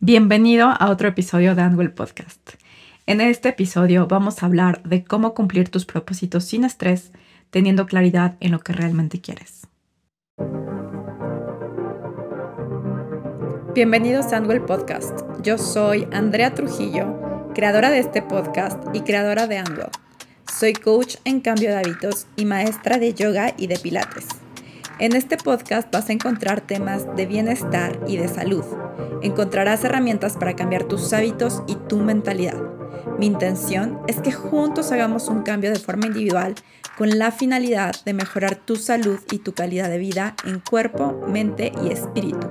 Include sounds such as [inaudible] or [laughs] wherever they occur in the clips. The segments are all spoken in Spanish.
Bienvenido a otro episodio de Anwell Podcast. En este episodio vamos a hablar de cómo cumplir tus propósitos sin estrés, teniendo claridad en lo que realmente quieres. Bienvenidos a Anwell Podcast. Yo soy Andrea Trujillo, creadora de este podcast y creadora de Anwell. Soy coach en cambio de hábitos y maestra de yoga y de pilates. En este podcast vas a encontrar temas de bienestar y de salud. Encontrarás herramientas para cambiar tus hábitos y tu mentalidad. Mi intención es que juntos hagamos un cambio de forma individual con la finalidad de mejorar tu salud y tu calidad de vida en cuerpo, mente y espíritu.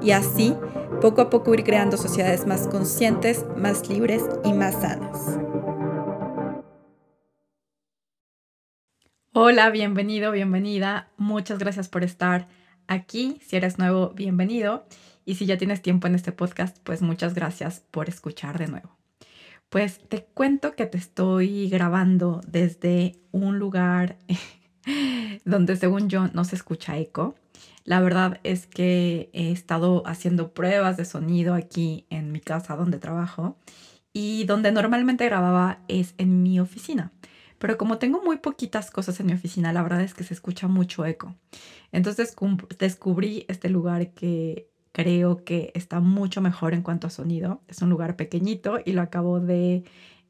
Y así, poco a poco ir creando sociedades más conscientes, más libres y más sanas. Hola, bienvenido, bienvenida. Muchas gracias por estar aquí. Si eres nuevo, bienvenido. Y si ya tienes tiempo en este podcast, pues muchas gracias por escuchar de nuevo. Pues te cuento que te estoy grabando desde un lugar [laughs] donde según yo no se escucha eco. La verdad es que he estado haciendo pruebas de sonido aquí en mi casa donde trabajo y donde normalmente grababa es en mi oficina pero como tengo muy poquitas cosas en mi oficina, la verdad es que se escucha mucho eco. Entonces descubrí este lugar que creo que está mucho mejor en cuanto a sonido. Es un lugar pequeñito y lo acabo de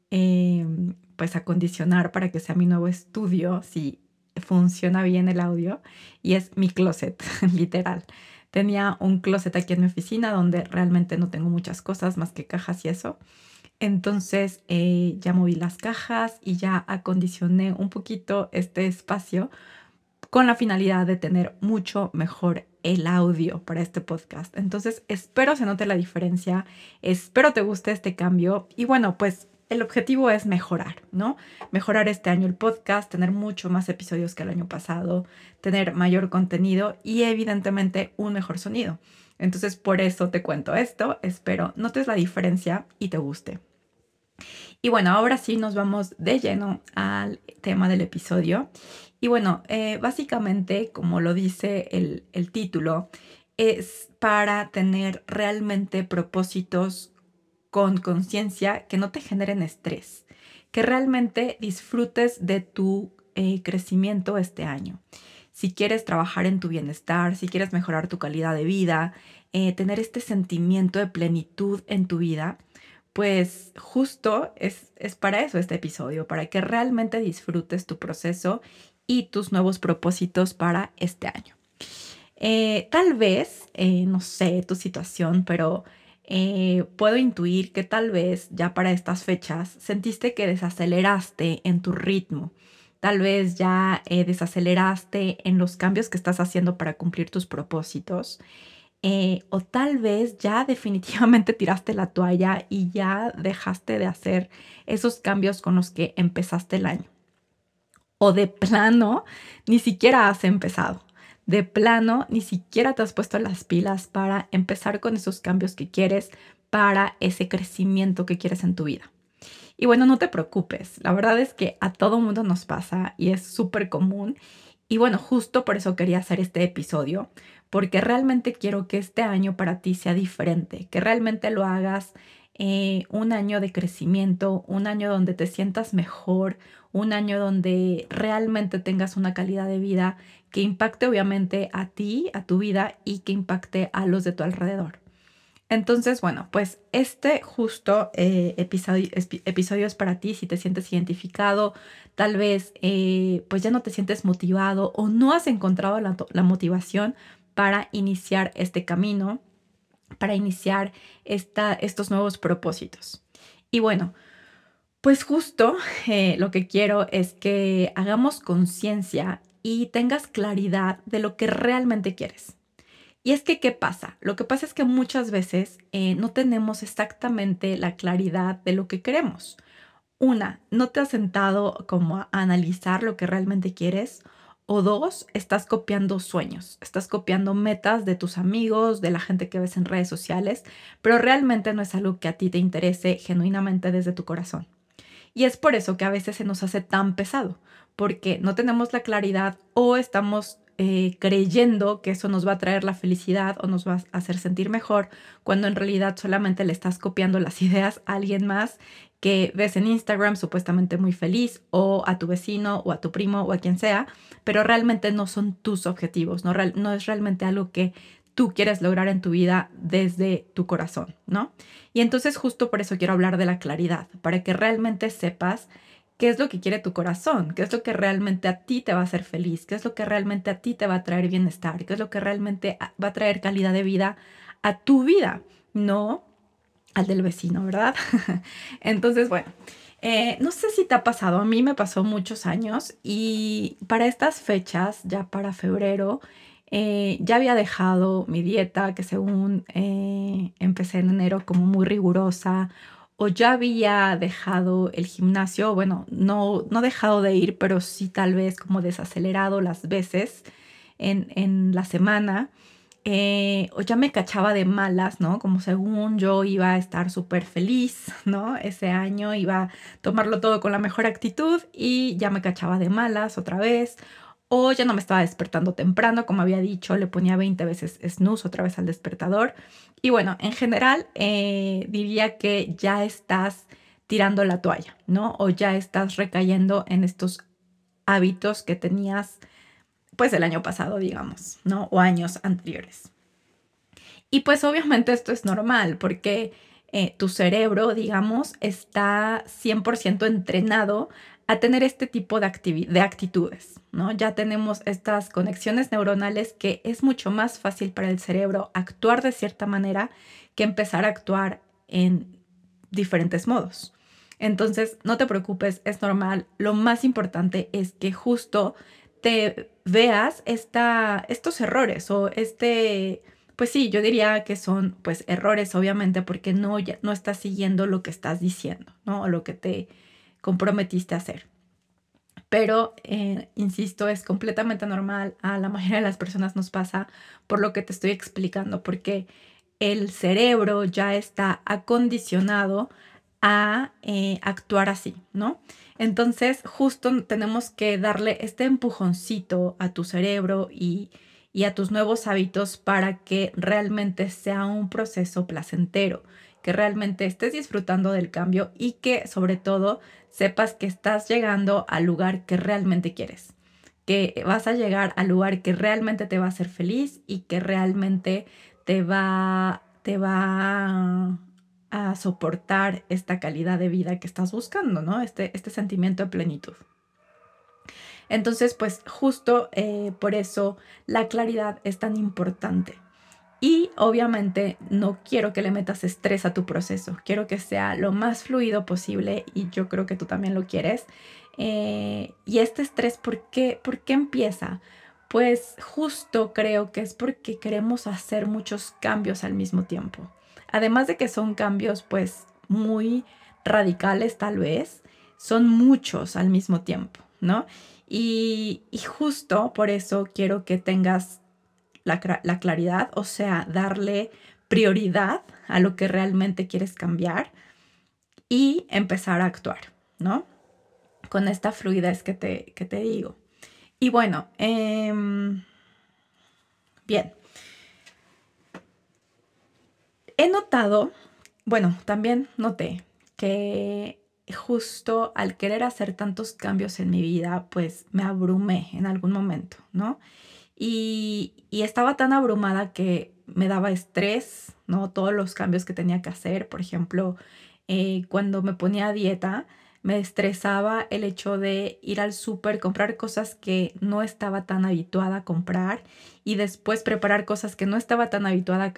em, pues acondicionar para que sea mi nuevo estudio, si funciona bien el audio, y es mi closet, [laughs] literal. Tenía un closet aquí en mi oficina donde realmente no tengo muchas cosas más que cajas y eso. Entonces eh, ya moví las cajas y ya acondicioné un poquito este espacio con la finalidad de tener mucho mejor el audio para este podcast. Entonces espero se note la diferencia, espero te guste este cambio y bueno, pues el objetivo es mejorar, ¿no? Mejorar este año el podcast, tener mucho más episodios que el año pasado, tener mayor contenido y evidentemente un mejor sonido. Entonces por eso te cuento esto, espero notes la diferencia y te guste. Y bueno, ahora sí nos vamos de lleno al tema del episodio. Y bueno, eh, básicamente, como lo dice el, el título, es para tener realmente propósitos con conciencia que no te generen estrés, que realmente disfrutes de tu eh, crecimiento este año. Si quieres trabajar en tu bienestar, si quieres mejorar tu calidad de vida, eh, tener este sentimiento de plenitud en tu vida, pues justo es, es para eso este episodio, para que realmente disfrutes tu proceso y tus nuevos propósitos para este año. Eh, tal vez, eh, no sé tu situación, pero eh, puedo intuir que tal vez ya para estas fechas sentiste que desaceleraste en tu ritmo. Tal vez ya desaceleraste en los cambios que estás haciendo para cumplir tus propósitos. Eh, o tal vez ya [laughs] definitivamente tiraste la toalla y ya dejaste de hacer esos cambios con los que empezaste el año. O de plano, ni siquiera has empezado. De plano, ni siquiera te has puesto las pilas para empezar con esos cambios que quieres para ese crecimiento que quieres en tu vida. Y bueno, no te preocupes, la verdad es que a todo mundo nos pasa y es súper común. Y bueno, justo por eso quería hacer este episodio, porque realmente quiero que este año para ti sea diferente, que realmente lo hagas eh, un año de crecimiento, un año donde te sientas mejor, un año donde realmente tengas una calidad de vida que impacte obviamente a ti, a tu vida y que impacte a los de tu alrededor. Entonces, bueno, pues este justo eh, episodio, es para ti si te sientes identificado, tal vez eh, pues ya no te sientes motivado o no has encontrado la motivación para iniciar este camino, para iniciar esta, estos nuevos propósitos. Y bueno, pues justo eh, lo que quiero es que hagamos conciencia y tengas claridad de lo que realmente quieres. Y es que, ¿qué pasa? Lo que pasa es que muchas veces eh, no tenemos exactamente la claridad de lo que queremos. Una, no te has sentado como a analizar lo que realmente quieres o dos, estás copiando sueños, estás copiando metas de tus amigos, de la gente que ves en redes sociales, pero realmente no es algo que a ti te interese genuinamente desde tu corazón. Y es por eso que a veces se nos hace tan pesado, porque no tenemos la claridad o estamos eh, creyendo que eso nos va a traer la felicidad o nos va a hacer sentir mejor, cuando en realidad solamente le estás copiando las [laughs] ideas a alguien más que ves en Instagram supuestamente muy feliz o a tu vecino o a tu primo o a quien sea, pero realmente no son tus objetivos, no, no es realmente algo que tú quieres lograr en tu vida desde tu corazón, ¿no? Y entonces justo por eso quiero hablar de la claridad, para que realmente sepas qué es lo que quiere tu corazón, qué es lo que realmente a ti te va a hacer feliz, qué es lo que realmente a ti te va a traer bienestar, qué es lo que realmente va a traer calidad de vida a tu vida, no al del vecino, ¿verdad? [laughs] Entonces, bueno, eh, no sé si te ha pasado, a mí me pasó muchos años y para estas fechas, ya para febrero, eh, ya había dejado mi dieta, que según eh, empecé en enero como muy rigurosa, o ya había dejado el gimnasio, bueno, no, no dejado de ir, pero sí tal vez como desacelerado las veces en, en la semana. Eh, o ya me cachaba de malas, ¿no? Como según yo iba a estar súper feliz, [laughs] ¿no? Ese año iba a tomarlo todo con la mejor actitud y ya me cachaba de malas otra vez. O ya no me estaba despertando temprano, como había dicho, le ponía 20 veces snooze otra vez al despertador. Y bueno, en general eh, diría que ya estás tirando la toalla, ¿no? O ya estás recayendo en estos hábitos que tenías pues el año pasado, digamos, ¿no? O años anteriores. Y pues obviamente esto es normal porque eh, tu cerebro, digamos, está 100% entrenado a tener este tipo de, de actitudes, ¿no? Ya tenemos estas conexiones neuronales que es mucho más fácil para el cerebro actuar de cierta manera que empezar a actuar en diferentes modos. Entonces, no te preocupes, es normal. Lo más importante es que justo te veas estos errores o este, pues sí, yo diría que son pues errores obviamente porque no, ya, no estás siguiendo lo que estás diciendo, ¿no? O lo que te comprometiste a hacer. Pero, eh, insisto, es completamente normal, a la mayoría de las personas nos pasa por lo que te estoy explicando, porque el cerebro ya está acondicionado a eh, actuar así, ¿no? Entonces, justo tenemos que darle este empujoncito a tu cerebro y, a tus nuevos hábitos para que realmente sea un proceso placentero, que realmente estés disfrutando del cambio y que sobre todo sepas que estás llegando al lugar que realmente quieres, que vas a llegar al lugar que realmente te va a hacer feliz y que realmente te va, te va a soportar esta calidad de vida que estás buscando, ¿no? Este, este sentimiento de plenitud. Entonces, pues justo eh, por eso la claridad es tan importante. Y obviamente no quiero que le metas estrés a tu proceso, quiero que sea lo más fluido posible y yo creo que tú también lo quieres. Eh, y este estrés, ¿por qué, ¿por qué empieza? Pues justo creo que es porque queremos hacer muchos cambios al mismo tiempo. Además de que son cambios pues muy radicales tal vez, son muchos al mismo tiempo, ¿no? Y, justo por eso quiero que tengas la, la claridad, o sea, darle prioridad a lo que realmente quieres cambiar y empezar a actuar, ¿no? Con esta fluidez que te, que te digo. Y bueno, em, bien, He notado, bueno, también noté que justo al querer hacer tantos cambios en mi vida, pues me abrumé en algún momento, ¿no? Y, estaba tan abrumada que me daba estrés, ¿no? Todos los cambios que tenía que hacer, por ejemplo, eh, cuando me ponía a dieta, me estresaba el hecho de ir al súper, comprar cosas que no estaba tan habituada a comprar y después preparar cosas que no estaba tan habituada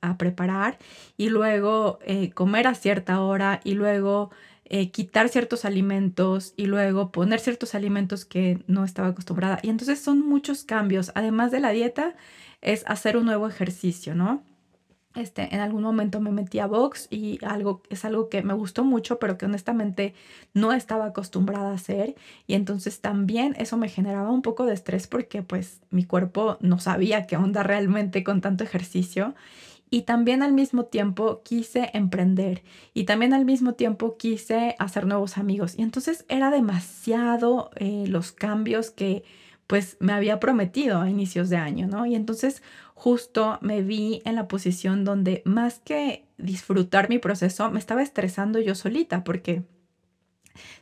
a, preparar y luego eh, comer a cierta hora y luego eh, quitar ciertos alimentos y luego poner ciertos alimentos que no estaba acostumbrada. Y entonces son muchos cambios. Además de la dieta, es hacer un nuevo ejercicio, ¿no? Este, en algún momento me metí a box y algo, es algo que me gustó mucho, pero que honestamente no estaba acostumbrada a hacer. Y entonces también eso me generaba un poco de estrés porque pues mi cuerpo no sabía qué onda realmente con tanto ejercicio. Y también al mismo tiempo quise emprender y también al mismo tiempo quise hacer nuevos amigos. Y entonces era demasiado eh, los cambios que pues me había prometido a inicios de año, ¿no? Y entonces justo me vi en la posición donde más que disfrutar mi proceso, me estaba estresando yo solita porque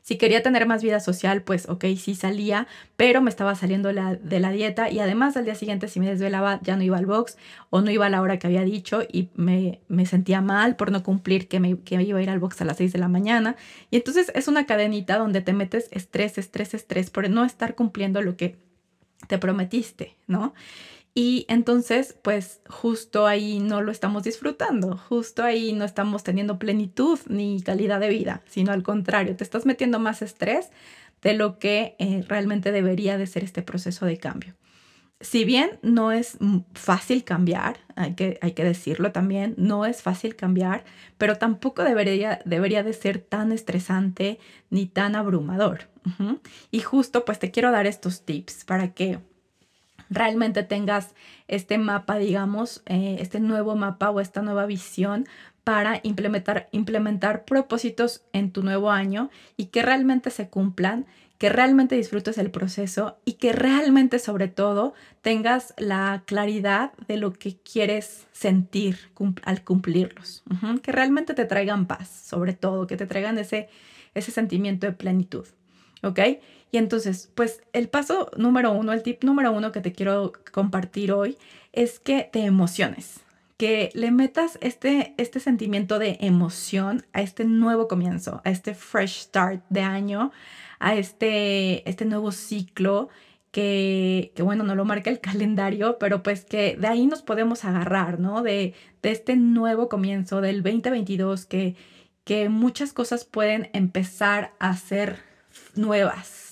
si quería tener más vida social, pues ok, sí salía, pero me estaba saliendo la, de la dieta y además al día siguiente si me desvelaba ya no iba al box o no iba a la hora que había dicho y me, me sentía mal por no cumplir que me, que iba a ir al box a las 6 de la mañana. Y entonces es una cadenita donde te metes estrés, estrés, estrés por no estar cumpliendo lo que te prometiste, ¿no? Y entonces, pues justo ahí no lo estamos disfrutando, justo ahí no estamos teniendo plenitud ni calidad de vida, sino al contrario, te estás metiendo más estrés de lo que eh, realmente debería de ser este proceso de cambio. Si bien no es fácil cambiar, hay que, hay que decirlo también, no es fácil cambiar, pero tampoco debería, debería de ser tan estresante ni tan abrumador. Y justo pues te quiero dar estos tips para que realmente tengas este mapa, digamos, eh, este nuevo mapa o esta nueva visión para implementar, implementar propósitos en tu nuevo año y que realmente se cumplan, que realmente disfrutes el proceso y que realmente sobre todo tengas la claridad de lo que quieres sentir al cumplirlos, que realmente te traigan paz, sobre todo, que te traigan ese, ese sentimiento de plenitud. ¿Ok? Y entonces, pues el paso número uno, el tip número uno que te quiero compartir hoy es que te emociones, que le metas este, este sentimiento de emoción a este nuevo comienzo, a este fresh start de año, a este, este nuevo ciclo que, que, bueno, no lo marca el [laughs] calendario, pero pues que de ahí nos podemos agarrar, ¿no? De, de este nuevo comienzo del 2022 que, que muchas cosas pueden empezar a ser nuevas,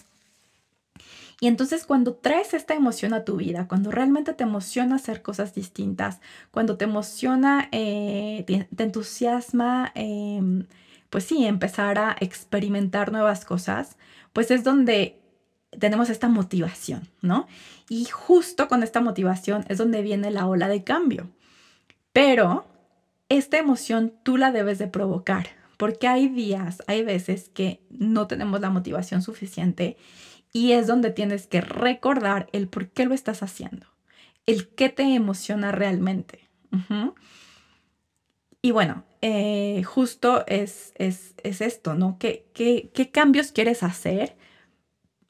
y entonces cuando traes esta emoción a tu vida, cuando realmente te emociona hacer cosas distintas, cuando te emociona, eh, te, entusiasma, em, pues sí, empezar a experimentar nuevas cosas, pues es donde tenemos esta motivación, ¿no? Y justo con esta motivación es donde viene la ola de cambio. Pero esta emoción tú la debes de provocar, porque hay días, hay veces que no tenemos la motivación suficiente y es donde tienes que recordar el por qué lo estás haciendo, el qué te emociona realmente. Y bueno, eh, justo es, es, esto, ¿no? ¿Qué, ¿Qué, qué, cambios quieres hacer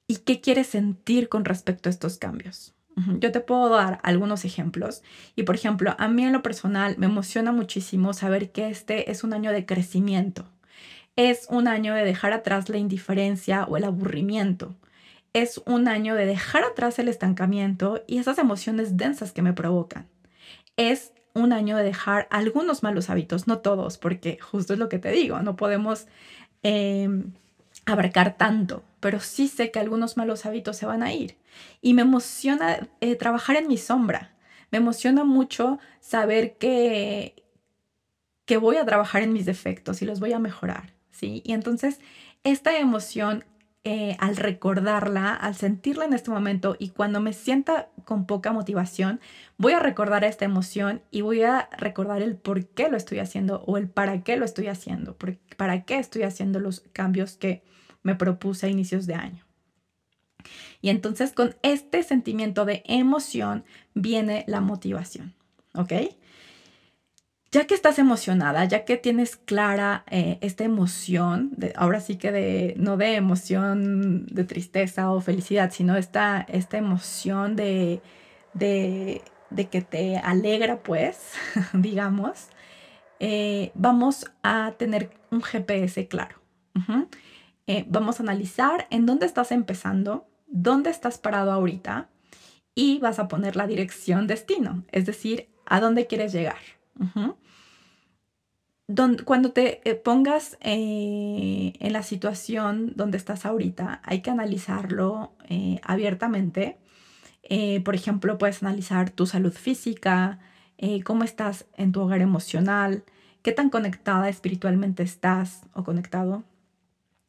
y qué quieres sentir con respecto a estos cambios? Yo te puedo dar algunos ejemplos y por ejemplo, a mí en lo personal me emociona muchísimo saber que este es un año de crecimiento. Es un año de dejar atrás la indiferencia o el aburrimiento es un año de dejar atrás el estancamiento y esas emociones densas que me provocan. Es un año de dejar algunos malos hábitos, no todos, porque justo es lo que te digo, no podemos em, abarcar tanto, pero sí sé que algunos malos hábitos se van a ir. Y me emociona eh, trabajar en mi sombra. Me emociona mucho saber que, que voy a trabajar en mis defectos y los voy a mejorar, ¿sí? Y entonces esta emoción eh, al recordarla, al sentirla en este momento y cuando me sienta con poca motivación, voy a recordar esta emoción y voy a recordar el por qué lo estoy haciendo o el para qué lo estoy haciendo, para qué estoy haciendo los cambios que me propuse a inicios de año. Y entonces con este sentimiento de emoción viene la motivación, ¿ok? Ya que estás emocionada, ya que tienes clara eh, esta emoción, de, ahora sí que de, no de emoción de tristeza o felicidad, sino esta, esta emoción de, de, que te alegra, pues, [laughs] digamos, eh, vamos a tener un GPS claro. Eh, vamos a analizar en dónde estás empezando, dónde estás parado ahorita y vas a poner la dirección destino, es decir, a dónde quieres llegar cuando te eh, pongas eh, en la situación donde estás ahorita, hay que analizarlo eh, abiertamente. por ejemplo, puedes analizar tu salud física, cómo estás en tu hogar emocional, qué tan conectada espiritualmente estás o conectado,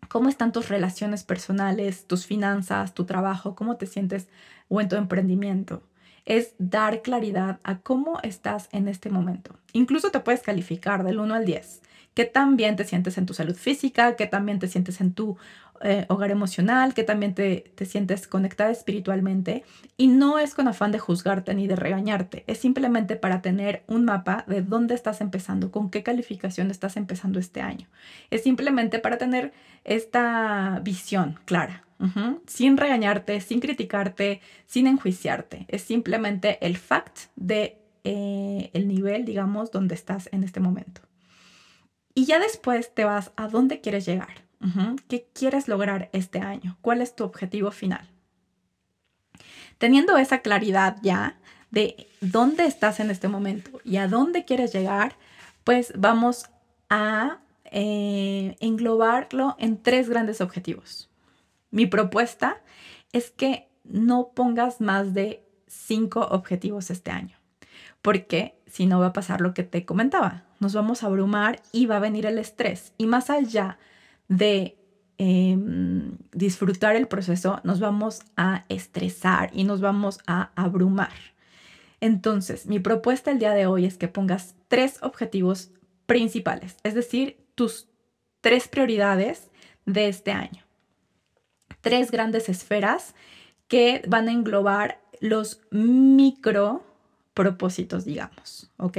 cómo están tus relaciones personales, tus finanzas, tu trabajo, cómo te sientes o en tu emprendimiento. Es dar claridad a cómo estás en este momento. Incluso te puedes calificar del 1 al 10. ¿Qué tan bien te sientes en tu salud física? ¿Qué tan bien te sientes en tu eh, hogar emocional, que también te, te sientes conectada espiritualmente. Y no es con afán de juzgarte ni de regañarte, es simplemente para tener un mapa de dónde estás empezando, con qué calificación estás empezando este año. Es simplemente para tener esta visión clara. Sin regañarte, sin criticarte, sin enjuiciarte. Es simplemente el fact de eh, el nivel, digamos, donde estás en este momento. Y ya después te vas a dónde quieres llegar. ¿Qué quieres lograr este año? ¿Cuál es tu objetivo final? Teniendo esa claridad ya de dónde estás en este momento y a dónde quieres llegar, pues vamos a eh, englobarlo en tres grandes objetivos. Mi propuesta es que no pongas más de cinco objetivos este año, porque si no va a pasar lo que te comentaba, nos vamos a abrumar y va a venir el estrés. Y más allá de em, disfrutar el proceso, nos vamos a estresar y nos vamos a abrumar. Entonces, mi propuesta el día de hoy es que pongas tres objetivos principales, es decir, tus tres prioridades de este año. Tres grandes esferas que van a englobar los micro propósitos, digamos, ¿ok?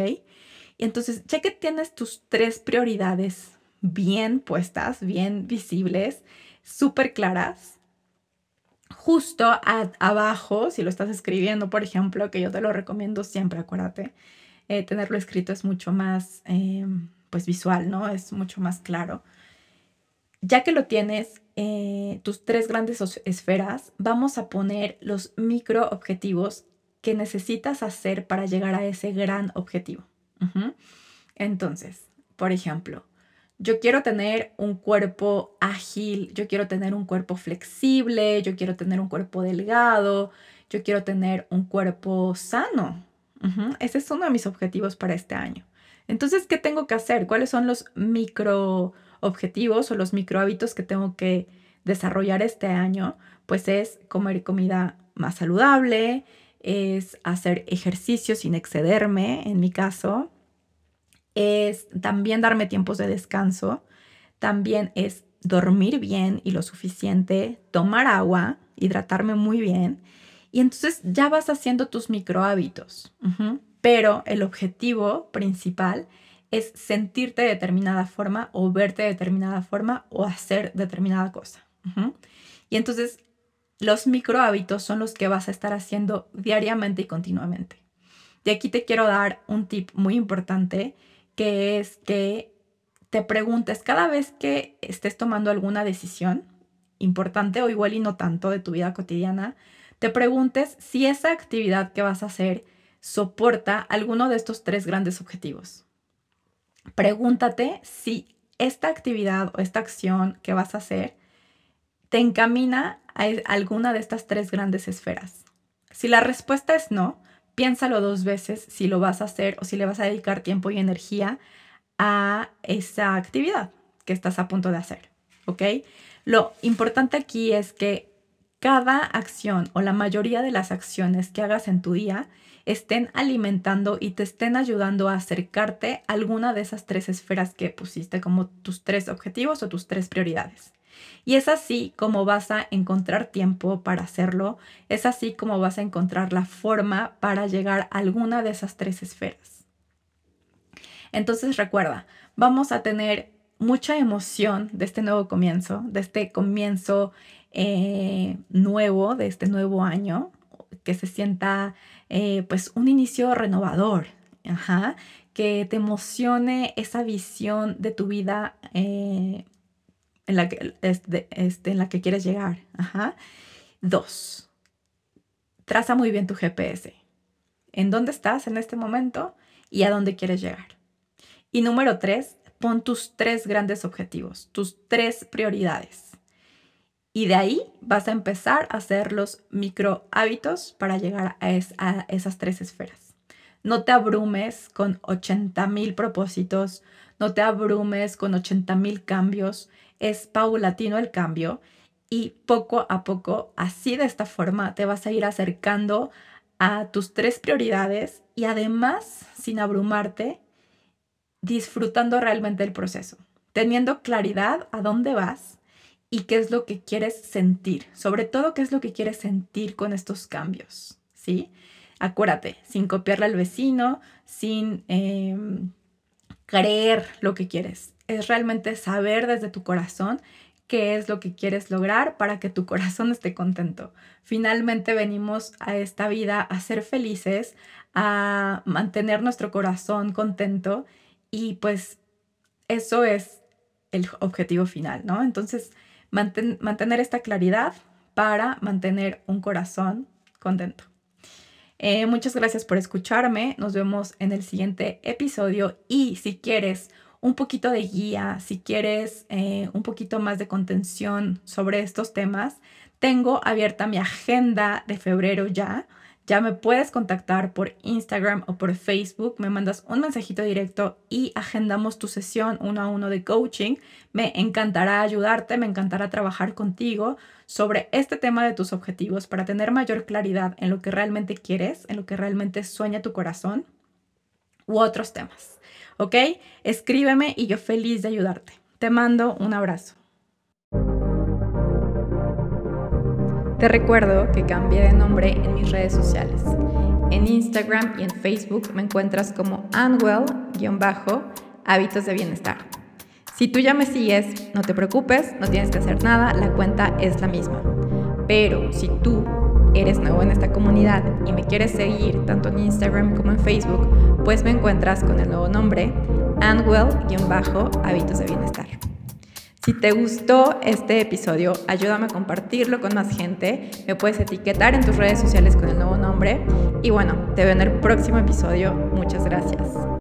Y entonces, ya que tienes tus tres prioridades bien puestas, bien visibles, súper claras. Justo abajo, si lo estás escribiendo, por ejemplo, que yo te lo recomiendo siempre, acuérdate, eh, tenerlo escrito es mucho más, em, pues visual, ¿no? Es mucho más claro. Ya que lo tienes, eh, tus tres grandes esferas, vamos a poner los micro objetivos que necesitas hacer para llegar a ese gran objetivo. Entonces, por ejemplo, yo quiero tener un cuerpo ágil, yo quiero tener un cuerpo flexible, yo quiero tener un cuerpo delgado, yo quiero tener un cuerpo sano. Ese es uno de mis objetivos para este año. Entonces, ¿qué tengo que hacer? ¿Cuáles son los micro objetivos o los micro hábitos que tengo que desarrollar este año? Pues es comer comida más saludable, es hacer ejercicio sin excederme, en mi caso, es también darme tiempos de descanso, también es dormir bien y lo suficiente, tomar agua, hidratarme muy bien. Y entonces ya vas haciendo tus micro hábitos. Pero el objetivo principal es sentirte de determinada forma o verte de determinada forma o hacer determinada cosa. Y entonces los micro hábitos son los que vas a estar haciendo diariamente y continuamente. Y aquí te quiero dar un tip muy importante que es que te preguntes cada vez que estés tomando alguna decisión importante o igual y no tanto de tu vida cotidiana, te preguntes si esa actividad que vas a hacer soporta alguno de estos tres grandes objetivos. Pregúntate si esta actividad o esta acción que vas a hacer te encamina a alguna de estas tres grandes esferas. Si la respuesta es no, piénsalo dos veces si lo vas a hacer o si le vas a dedicar tiempo y energía a esa actividad que estás a punto de hacer, ¿ok? Lo importante aquí es que cada acción o la mayoría de las acciones que hagas en tu día estén alimentando y te estén ayudando a acercarte a alguna de esas tres esferas que pusiste como tus tres objetivos o tus tres prioridades. Y es así como vas a encontrar tiempo para hacerlo, es así como vas a encontrar la forma para llegar a alguna de esas tres esferas. Entonces recuerda, vamos a tener mucha emoción de este nuevo comienzo, de este comienzo eh, nuevo, de este nuevo año, que se sienta eh, pues un inicio renovador, que te emocione esa visión de tu vida eh, en la que, este, en la que quieres llegar. Ajá. Dos, traza muy bien tu GPS. ¿En dónde estás en este momento y a dónde quieres llegar? Y número tres, pon tus tres grandes objetivos, tus tres prioridades. Y de ahí vas a empezar a hacer los micro hábitos para llegar a, a esas tres esferas. No te abrumes con 80 mil propósitos, no te abrumes con 80 mil cambios es paulatino el cambio y poco a poco, así de esta forma, te vas a ir acercando a tus tres prioridades y además, sin abrumarte, disfrutando realmente el proceso, teniendo claridad a dónde vas y qué es lo que quieres sentir, sobre todo qué es lo que quieres sentir con estos cambios, ¿sí? Acuérdate, sin copiarle al vecino, sin em, creer lo que quieres. Es realmente saber desde tu corazón qué es lo que quieres lograr para que tu [laughs] corazón esté contento. Finalmente venimos a esta vida a ser felices, a mantener nuestro corazón contento y pues eso es el objetivo final, ¿no? Entonces, mantener esta claridad para mantener un corazón contento. Eh, muchas gracias por escucharme. Nos vemos en el siguiente episodio. Y si quieres un poquito de guía, si quieres eh, un poquito más de contención sobre estos temas, tengo abierta mi agenda de febrero ya. Ya me puedes contactar por Instagram o por Facebook, me mandas un mensajito directo y agendamos tu sesión uno a uno de coaching. Me encantará ayudarte, me encantará trabajar contigo sobre este tema de tus objetivos para tener mayor claridad en lo que realmente quieres, en lo que realmente sueña tu corazón u otros temas. ¿Ok? Escríbeme y yo feliz de ayudarte. Te mando un abrazo. Te recuerdo que cambié de nombre en mis redes sociales. En Instagram y en Facebook me encuentras como Anwell-hábitos de bienestar. Si tú ya me sigues, no te preocupes, no tienes que hacer nada, la cuenta es la misma. Pero si tú eres nuevo en esta comunidad y me quieres seguir tanto en Instagram como en Facebook, pues me encuentras con el nuevo nombre Anwell-hábitos de bienestar. Si te gustó este episodio, ayúdame a compartirlo con más gente. Me puedes etiquetar en tus redes sociales con el nuevo nombre. Y bueno, te veo en el próximo episodio. Muchas gracias.